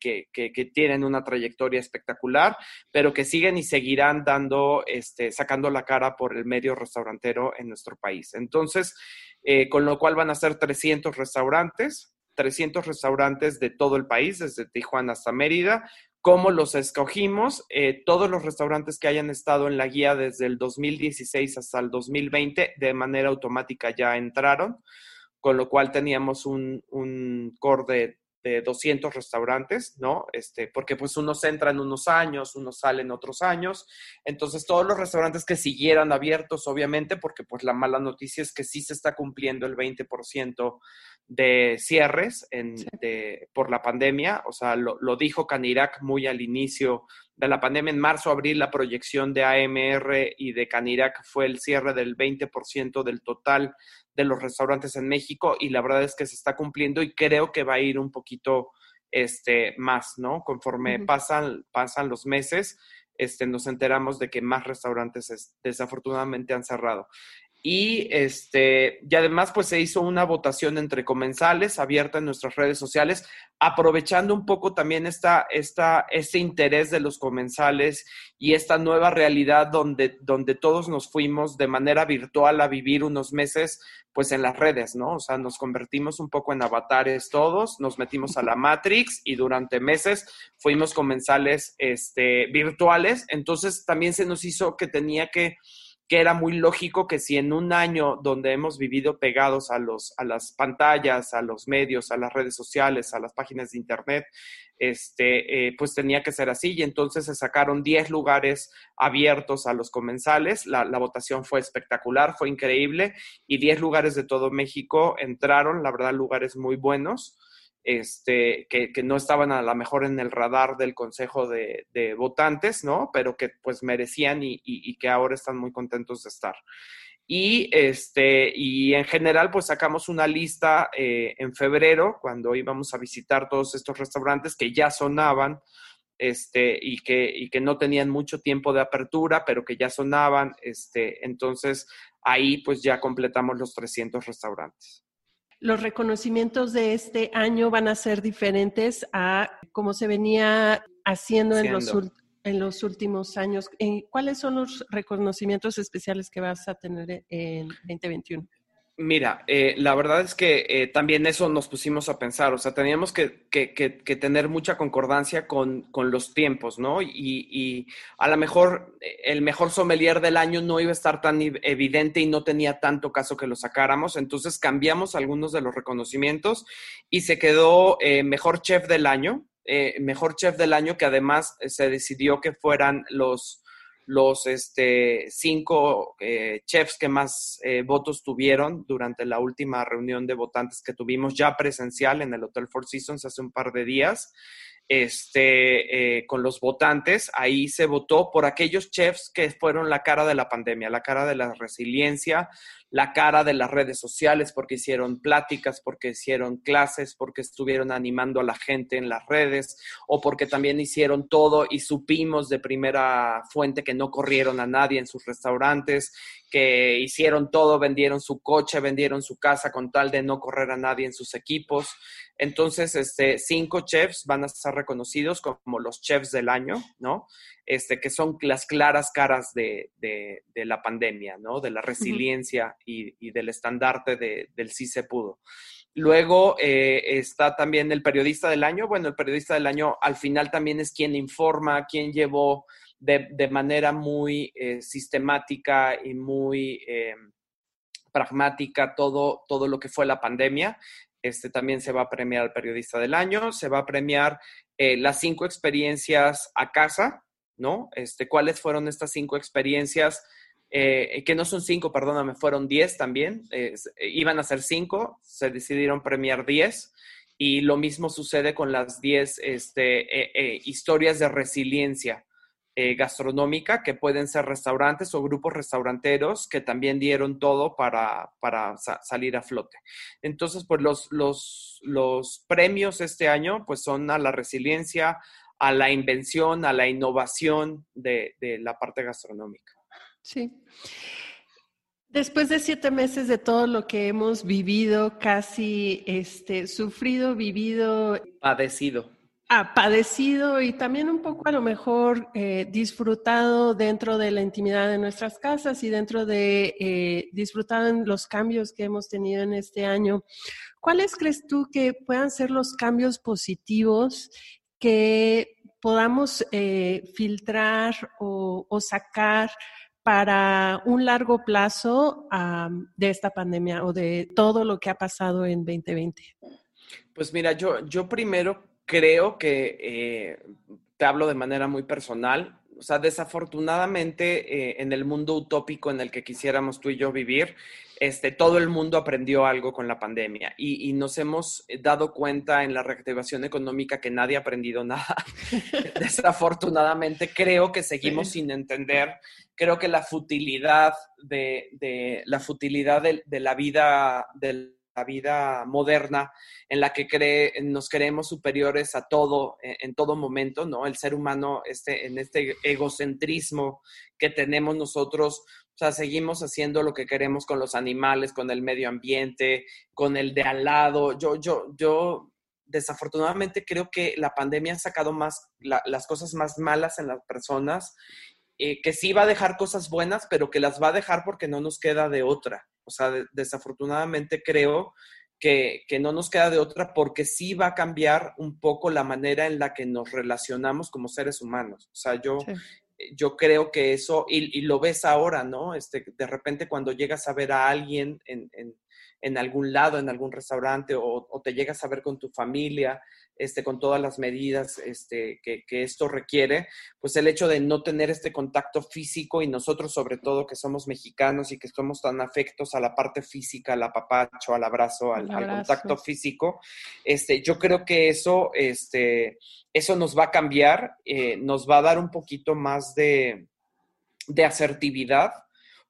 tienen una trayectoria espectacular, pero que siguen y seguirán dando, este, sacando la cara por el medio restaurantero en nuestro país. Entonces, eh, con lo cual van a ser 300 restaurantes, 300 restaurantes de todo el país, desde Tijuana hasta Mérida, cómo los escogimos. Eh, todos los restaurantes que hayan estado en la guía desde el 2016 hasta el 2020 de manera automática ya entraron, con lo cual teníamos un, un core de 200 restaurantes, ¿no? Este, porque pues unos entran unos años, unos salen otros años. Entonces, todos los restaurantes que siguieran abiertos, obviamente, porque pues la mala noticia es que sí se está cumpliendo el 20% de cierres en, por la pandemia. O sea, lo, lo dijo Canirac muy al inicio de la pandemia. En marzo, abril, la proyección de AMR y de Canirac fue el cierre del 20% del total de los restaurantes en México y la verdad es que se está cumpliendo y creo que va a ir un poquito este, más, ¿no? Conforme pasan, pasan los meses, este, nos enteramos de que más restaurantes desafortunadamente han cerrado. Y, este, y además, pues se hizo una votación entre comensales abierta en nuestras redes sociales, aprovechando un poco también esta, esta, este interés de los comensales y esta nueva realidad donde, donde todos nos fuimos de manera virtual a vivir unos meses, pues en las redes, ¿no? O sea, nos convertimos un poco en avatares todos, nos metimos a la Matrix y durante meses fuimos comensales este, virtuales. Entonces, también se nos hizo que tenía que que era muy lógico que si en un año donde hemos vivido pegados a, los, a las pantallas, a los medios, a las redes sociales, a las páginas de internet, este, eh, pues tenía que ser así. Y entonces se sacaron 10 lugares abiertos a los comensales. La, la, votación fue espectacular, fue increíble. Y 10 lugares de todo México entraron, la verdad, lugares muy buenos este, que, no estaban a lo mejor en el radar del Consejo de, Votantes, ¿no? Pero que pues merecían y, que ahora están muy contentos de estar. Y, este, y en general, pues sacamos una lista eh, en febrero, cuando íbamos a visitar todos estos restaurantes que ya sonaban este, y, que, y que no tenían mucho tiempo de apertura, pero que ya sonaban. Este, entonces, ahí pues ya completamos los 300 restaurantes los reconocimientos de este año van a ser diferentes a cómo se venía haciendo en los, en los últimos años. Eh, ¿Cuáles son los reconocimientos especiales que vas a tener en 2021? Mira, eh, la verdad es que eh, también eso nos pusimos a pensar, o sea, teníamos que, tener mucha concordancia con, los tiempos, ¿no? Y, a lo mejor eh, el mejor sommelier del año no iba a estar tan evidente y no tenía tanto caso que lo sacáramos, entonces cambiamos algunos de los reconocimientos y se quedó mejor chef del año, mejor chef del año que además se decidió que fueran los los este, cinco eh, chefs que más eh, votos tuvieron durante la última reunión de votantes que tuvimos ya presencial en el Hotel Four Seasons hace un par de días este, eh, con los votantes, ahí se votó por aquellos chefs que fueron la cara de la pandemia, la cara de la resiliencia, la cara de las redes sociales, porque hicieron pláticas, porque hicieron clases, porque estuvieron animando a la gente en las redes, o porque también hicieron todo y supimos de primera fuente que no corrieron a nadie en sus restaurantes, que hicieron todo, vendieron su coche, vendieron su casa con tal de no correr a nadie en sus equipos. Entonces, este, cinco chefs van a ser reconocidos como los chefs del año, ¿no? Este, que son las claras caras de, la pandemia, ¿no? De la resiliencia y, del estandarte del sí se pudo. Luego eh, está también el periodista del año. Bueno, el periodista del año al final también es quien informa, quien llevó de, manera muy eh, sistemática y muy eh, pragmática todo, todo lo que fue la pandemia. Este, también se va a premiar al periodista del año, se va a premiar eh, las cinco experiencias a casa, ¿no? Este, ¿Cuáles fueron estas cinco experiencias? que no son cinco, perdóname, fueron diez también, iban a ser cinco, se decidieron premiar diez. Y lo mismo sucede con las diez este, historias de resiliencia, eh, gastronómica, que pueden ser restaurantes o grupos restauranteros que también dieron todo para, salir a flote. Entonces, pues los, los, los premios este año pues son a la resiliencia, a la invención, a la innovación de, de la parte gastronómica. Sí. Después de siete meses de todo lo que hemos vivido, casi este, sufrido, vivido. Padecido. Ah, padecido y también un poco a lo mejor eh, disfrutado dentro de la intimidad de nuestras casas y dentro de eh, disfrutado en los cambios que hemos tenido en este año. ¿Cuáles crees tú que puedan ser los cambios positivos que podamos eh, filtrar o, o sacar para un largo plazo de esta pandemia o de todo lo que ha pasado en 2020? Pues mira, yo, yo primero creo que eh, te hablo de manera muy personal. O sea, desafortunadamente eh, en el mundo utópico en el que quisiéramos tú y yo vivir, este, todo el mundo aprendió algo con la pandemia y, nos hemos dado cuenta en la reactivación económica que nadie ha aprendido *laughs* nada. *laughs* Desafortunadamente, creo que seguimos sin entender, creo que la futilidad de, la futilidad de, la vida de la vida moderna en la que cree, nos creemos superiores a todo en, en, todo momento, ¿no? El ser humano este, en este egocentrismo que tenemos nosotros o sea, seguimos haciendo lo que queremos con los animales, con el medio ambiente, con el de al lado. Yo, yo, yo desafortunadamente creo que la pandemia ha sacado más las cosas más malas en las personas, eh, que sí va a dejar cosas buenas, pero que las va a dejar porque no nos queda de otra. O sea, desafortunadamente creo que, que, no nos queda de otra porque sí va a cambiar un poco la manera en la que nos relacionamos como seres humanos. O sea, yo yo creo que eso, y, lo ves ahora, ¿no? Este, de repente cuando llegas a ver a alguien en, en, algún lado, en algún restaurante, o, o, te llegas a ver con tu familia, este, con todas las medidas este, que, esto requiere, pues el hecho de no tener este contacto físico y nosotros sobre todo que somos mexicanos y que somos tan afectos a la parte física, al apapacho, al abrazo, al, contacto físico, este, yo creo que eso, este, eso nos va a cambiar, eh, nos va a dar un poquito más de, asertividad.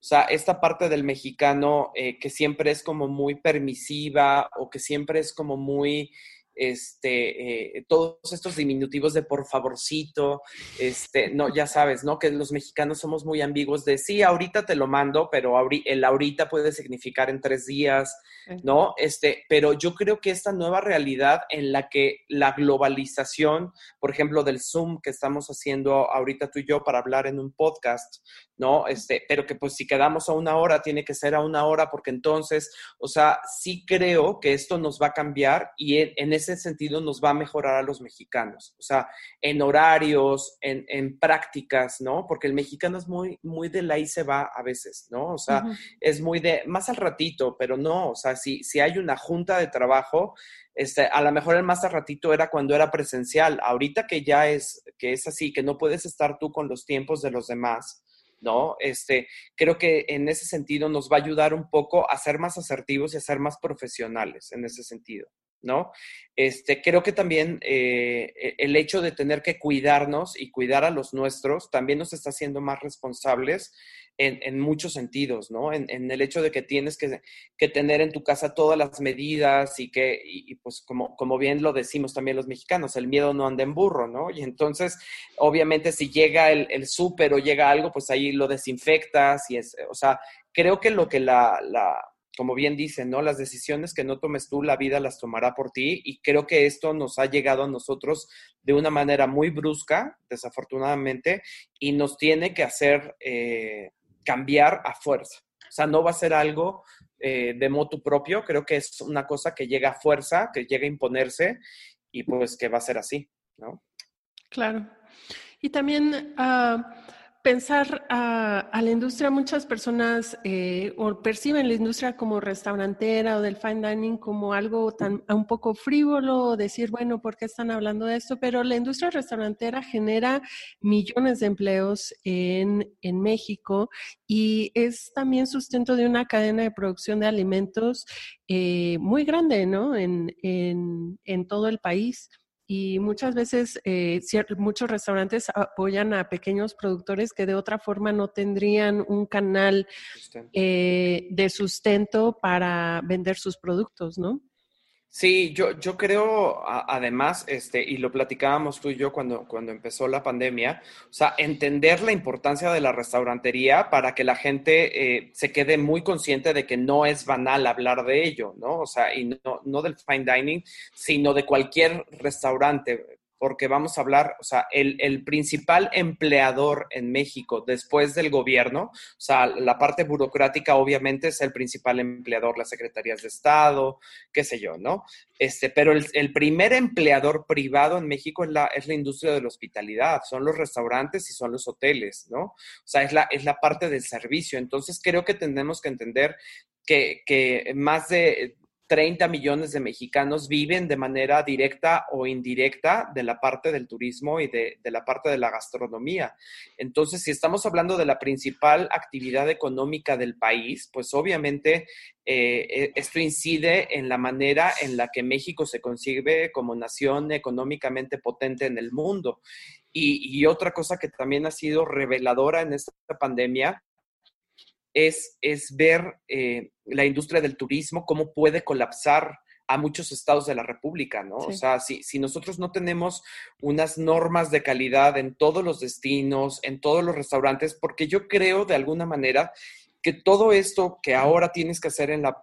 O sea, esta parte del mexicano eh, que siempre es como muy permisiva o que siempre es como muy este, eh, todos estos diminutivos de por favorcito, este, no, ya sabes, ¿no? Que los mexicanos somos muy ambiguos de sí, ahorita te lo mando, pero el ahorita puede significar en tres días, ¿no? Este, pero yo creo que esta nueva realidad en la que la globalización, por ejemplo, del Zoom que estamos haciendo ahorita tú y yo para hablar en un podcast, ¿no? Este, pero que pues si quedamos a una hora, tiene que ser a una hora, porque entonces, o sea, sí creo que esto nos va a cambiar y en, ese sentido nos va a mejorar a los mexicanos, o sea, en horarios, en, en prácticas, ¿no? Porque el mexicano es muy, muy de la y se va a veces, ¿no? O sea, es muy de, más al ratito, pero no, o sea, si, si hay una junta de trabajo, este, a lo mejor el más al ratito era cuando era presencial. Ahorita que ya es, que es así, que no puedes estar tú con los tiempos de los demás, ¿no? Este, creo que en ese sentido nos va a ayudar un poco a ser más asertivos y a ser más profesionales en ese sentido, ¿no? Este, creo que también eh, e, el hecho de tener que cuidarnos y cuidar a los nuestros también nos está haciendo más responsables en, muchos sentidos, ¿no? En, el hecho de que tienes que, tener en tu casa todas las medidas y que, y, pues como, como bien lo decimos también los mexicanos, el miedo no anda en burro, ¿no? Y entonces, obviamente, si llega el, el súper o llega algo, pues ahí lo desinfectas y es, o sea, creo que lo que la como bien dicen, ¿no? Las decisiones que no tomes tú, la vida las tomará por ti. Y creo que esto nos ha llegado a nosotros de una manera muy brusca, desafortunadamente, y nos tiene que hacer eh, cambiar a fuerza. O sea, no va a ser algo eh, de motu propio, creo que es una cosa que llega a fuerza, que llega a imponerse y pues que va a ser así, ¿no? Claro. Y también... Uh pensar a, la industria, muchas personas eh, o perciben la industria como restaurantera o del fine dining como algo tan un poco frívolo, decir, bueno, ¿por qué están hablando de esto? Pero la industria restaurantera genera millones de empleos en, México y es también sustento de una cadena de producción de alimentos eh, muy grande, ¿no? En, en todo el país. Y muchas veces eh, muchos restaurantes apoyan a pequeños productores que de otra forma no tendrían un canal eh, de sustento para vender sus productos, ¿no? Sí, yo, yo creo, además, este, y lo platicábamos tú y yo cuando, cuando empezó la pandemia, o sea, entender la importancia de la restaurantería para que la gente eh, se quede muy consciente de que no es banal hablar de ello, ¿no? O sea, y no, no del fine dining, sino de cualquier restaurante porque vamos a hablar, o sea, el, principal empleador en México después del gobierno, o sea, la parte burocrática obviamente es el principal empleador, las secretarías de Estado, qué sé yo, ¿no? Este, pero el, primer empleador privado en México es la, es la industria de la hospitalidad, son los restaurantes y son los hoteles, ¿no? O sea, es la, es la parte del servicio. Entonces, creo que tenemos que entender que, que más de 30 millones de mexicanos viven de manera directa o indirecta de la parte del turismo y de, la parte de la gastronomía. Entonces, si estamos hablando de la principal actividad económica del país, pues obviamente eh, e, esto incide en la manera en la que México se concibe como nación económicamente potente en el mundo. Y, otra cosa que también ha sido reveladora en esta pandemia es, es ver eh, la industria del turismo, cómo puede colapsar a muchos estados de la República, ¿no? O sea, si, si nosotros no tenemos unas normas de calidad en todos los destinos, en todos los restaurantes, porque yo creo de alguna manera que todo esto que ahora tienes que hacer en la,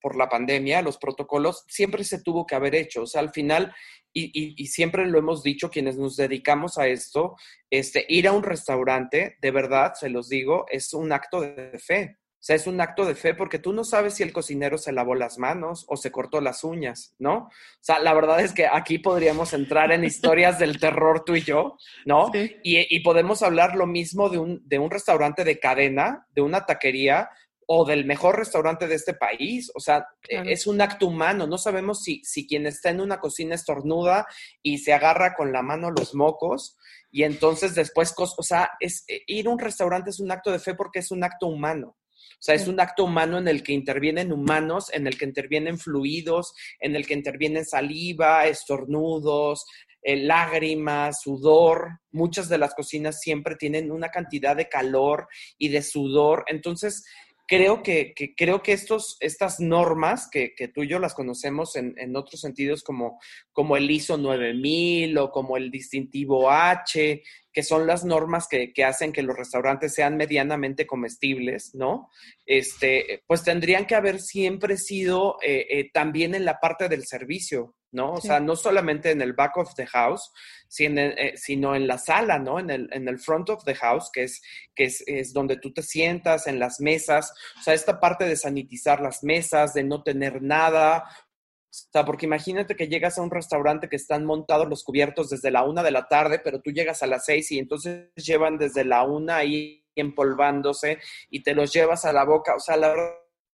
por la pandemia, los protocolos, siempre se tuvo que haber hecho. O sea, al final, y, siempre lo hemos dicho quienes nos dedicamos a esto, este, ir a un restaurante, de verdad, se los digo, es un acto de fe. O sea, es un acto de fe porque tú no sabes si el cocinero se lavó las manos o se cortó las uñas, ¿no? O sea, la verdad es que aquí podríamos entrar en historias del terror tú y yo, ¿no? Y, y, podemos hablar lo mismo de un, de un restaurante de cadena, de una taquería, o del mejor restaurante de este país. O sea, e, es un acto humano. No sabemos si, si quien está en una cocina estornuda y se agarra con la mano los mocos y entonces después, o sea, es, e, ir a un restaurante es un acto de fe porque es un acto humano. O sea, es un acto humano en el que intervienen humanos, en el que intervienen fluidos, en el que intervienen saliva, estornudos, eh, lágrimas, sudor. Muchas de las cocinas siempre tienen una cantidad de calor y de sudor. Entonces, creo que, creo que estos, estas normas, que, tú y yo las conocemos en, otros sentidos como, como el ISO 9000 o como el distintivo H, que son las normas que, hacen que los restaurantes sean medianamente comestibles, ¿no? Este, pues tendrían que haber siempre sido eh, eh, también en la parte del servicio, ¿no? O sea, no solamente en el back of the house, eh, sino en la sala, ¿no? En el, en el front of the house, que, es, que es, donde tú te sientas, en las mesas, o sea, esta parte de sanitizar las mesas, de no tener nada. O sea, porque imagínate que llegas a un restaurante que están montados los cubiertos desde la una de la tarde, pero tú llegas a las seis y entonces llevan desde la una ahí empolvándose y te los llevas a la boca. O sea, la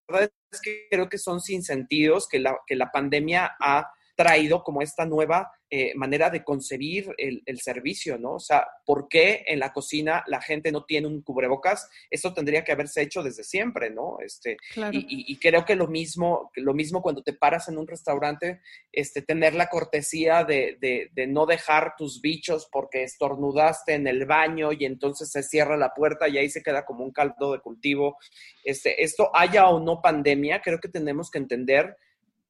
verdad es que creo que son sin sentidos que la, que la pandemia ha traído como esta nueva eh, manera de concebir el, servicio, ¿no? O sea, ¿por qué en la cocina la gente no tiene un cubrebocas? Eso tendría que haberse hecho desde siempre, ¿no? Este, y, creo que lo mismo, lo mismo cuando te paras en un restaurante, este, tener la cortesía de, de, no dejar tus bichos porque estornudaste en el baño y entonces se cierra la puerta y ahí se queda como un caldo de cultivo. Este, esto haya o no pandemia, creo que tenemos que entender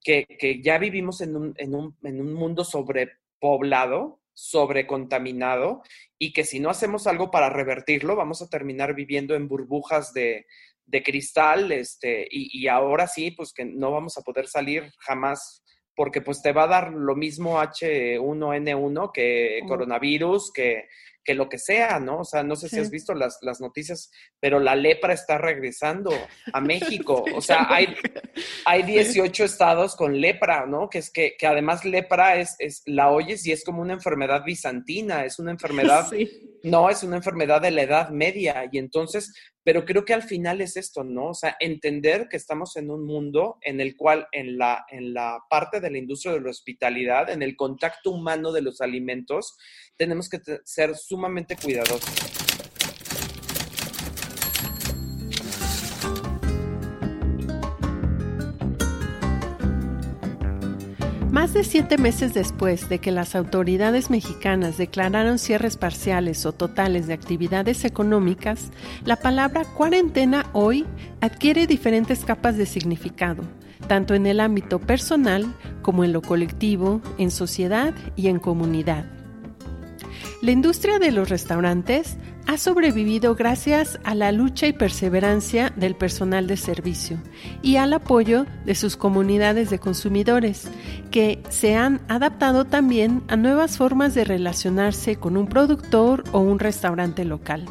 que, ya vivimos en un, en, un, en un mundo sobrepoblado, sobrecontaminado, y que si no hacemos algo para revertirlo, vamos a terminar viviendo en burbujas de, de cristal, este, y, y, ahora sí, pues que no vamos a poder salir jamás, porque pues te va a dar lo mismo H1N1 que coronavirus, que, que lo que sea, ¿no? O sea, no sé si has visto las, las noticias, pero la lepra está regresando a México. *laughs* o sea, hay, hay 18 estados con lepra, ¿no? Que es que, que además lepra es, es, la oyes y es como una enfermedad bizantina, es una enfermedad, *laughs* no, es una enfermedad de la edad media. Y entonces, pero creo que al final es esto, ¿no? O sea, entender que estamos en un mundo en el cual en la, en la parte de la industria de la hospitalidad, en el contacto humano de los alimentos, tenemos que ser sumamente cuidadosos. Más de siete meses después de que las autoridades mexicanas declararon cierres parciales o totales de actividades económicas, la palabra cuarentena hoy adquiere diferentes capas de significado tanto en el ámbito personal como en lo colectivo, en sociedad y en comunidad. La industria de los restaurantes ha sobrevivido gracias a la lucha y perseverancia del personal de servicio y al apoyo de sus comunidades de consumidores, que se han adaptado también a nuevas formas de relacionarse con un productor o un restaurante local.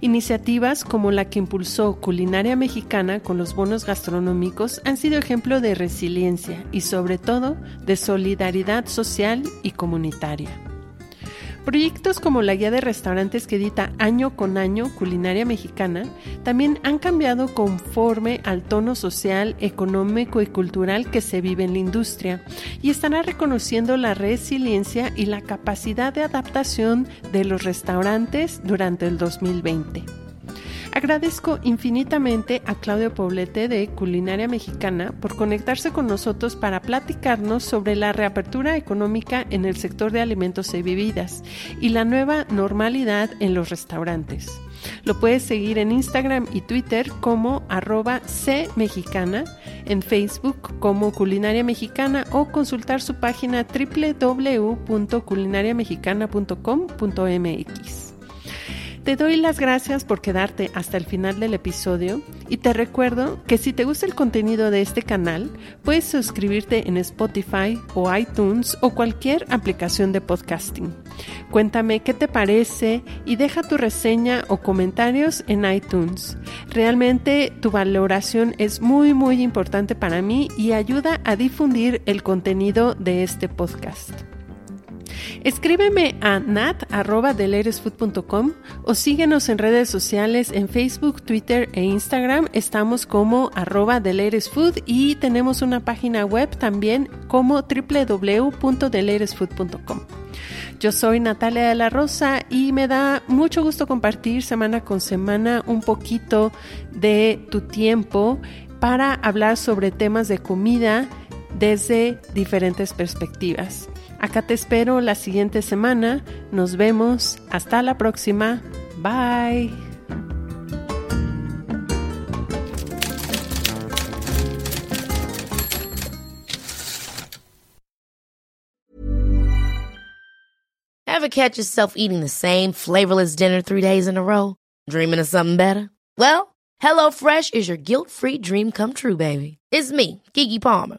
Iniciativas como la que impulsó Culinaria Mexicana con los bonos gastronómicos han sido ejemplo de resiliencia y sobre todo de solidaridad social y comunitaria. Proyectos como la guía de restaurantes que edita año con año Culinaria Mexicana también han cambiado conforme al tono social, económico y cultural que se vive en la industria y estará reconociendo la resiliencia y la capacidad de adaptación de los restaurantes durante el 2020. Agradezco infinitamente a Claudio Poblete de Culinaria Mexicana por conectarse con nosotros para platicarnos sobre la reapertura económica en el sector de alimentos y bebidas y la nueva normalidad en los restaurantes. Lo puedes seguir en Instagram y Twitter como arroba cmexicana, en Facebook como Culinaria Mexicana o consultar su página www.culinariamexicana.com.mx. Te doy las gracias por quedarte hasta el final del episodio y te recuerdo que si te gusta el contenido de este canal, puedes suscribirte en Spotify o iTunes o cualquier aplicación de podcasting. Cuéntame qué te parece y deja tu reseña o comentarios en iTunes. Realmente tu valoración es muy muy importante para mí y ayuda a difundir el contenido de este podcast. Escríbeme a nat.deleresfood.com o síguenos en redes sociales en Facebook, Twitter e Instagram. Estamos como arroba deleresfood y tenemos una página web también como www.deleresfood.com. Yo soy Natalia de la Rosa y me da mucho gusto compartir semana con semana un poquito de tu tiempo para hablar sobre temas de comida desde diferentes perspectivas. Acá te espero la siguiente semana. Nos vemos. Hasta la próxima. Bye. Ever catch yourself eating the same flavorless dinner three days in a row? Dreaming of something better? Well, HelloFresh is your guilt-free dream come true, baby. It's me, Kiki Palmer.